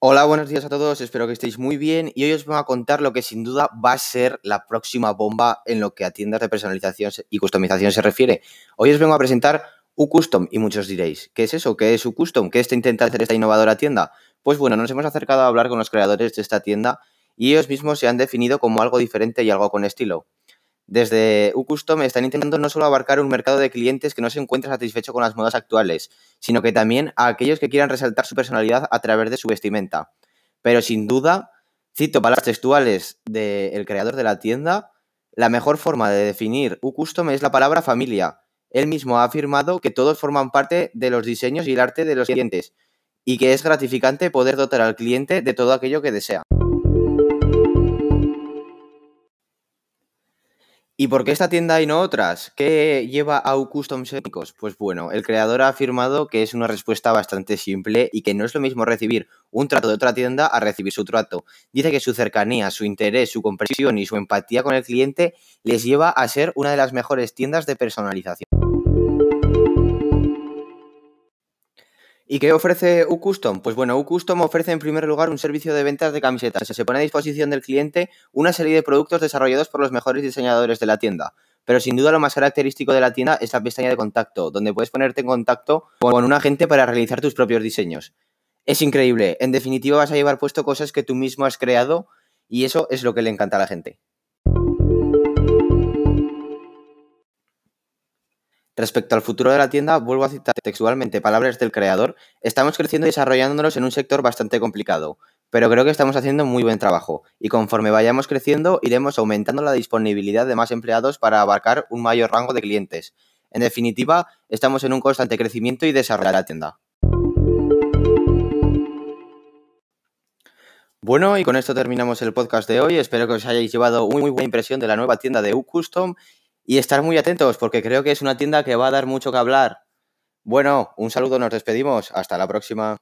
Hola, buenos días a todos, espero que estéis muy bien y hoy os voy a contar lo que sin duda va a ser la próxima bomba en lo que a tiendas de personalización y customización se refiere. Hoy os vengo a presentar uCustom y muchos diréis, ¿qué es eso? ¿Qué es uCustom? ¿Qué está intentando hacer esta innovadora tienda? Pues bueno, nos hemos acercado a hablar con los creadores de esta tienda y ellos mismos se han definido como algo diferente y algo con estilo. Desde uCustom están intentando no solo abarcar un mercado de clientes que no se encuentra satisfecho con las modas actuales, sino que también a aquellos que quieran resaltar su personalidad a través de su vestimenta. Pero sin duda, cito palabras textuales del creador de la tienda, la mejor forma de definir uCustom es la palabra familia. Él mismo ha afirmado que todos forman parte de los diseños y el arte de los clientes y que es gratificante poder dotar al cliente de todo aquello que desea. ¿Y por qué esta tienda y no otras? ¿Qué lleva a Custom Únicos? Pues bueno, el creador ha afirmado que es una respuesta bastante simple y que no es lo mismo recibir un trato de otra tienda a recibir su trato. Dice que su cercanía, su interés, su comprensión y su empatía con el cliente les lleva a ser una de las mejores tiendas de personalización. ¿Y qué ofrece uCustom? Pues bueno, uCustom ofrece en primer lugar un servicio de ventas de camisetas. Se pone a disposición del cliente una serie de productos desarrollados por los mejores diseñadores de la tienda. Pero sin duda lo más característico de la tienda es la pestaña de contacto, donde puedes ponerte en contacto con un agente para realizar tus propios diseños. Es increíble. En definitiva vas a llevar puesto cosas que tú mismo has creado y eso es lo que le encanta a la gente. Respecto al futuro de la tienda, vuelvo a citar textualmente palabras del creador, estamos creciendo y desarrollándonos en un sector bastante complicado, pero creo que estamos haciendo muy buen trabajo y conforme vayamos creciendo iremos aumentando la disponibilidad de más empleados para abarcar un mayor rango de clientes. En definitiva, estamos en un constante crecimiento y desarrollo de la tienda. Bueno, y con esto terminamos el podcast de hoy. Espero que os hayáis llevado muy, muy buena impresión de la nueva tienda de uCustom y estar muy atentos porque creo que es una tienda que va a dar mucho que hablar. Bueno, un saludo, nos despedimos. Hasta la próxima.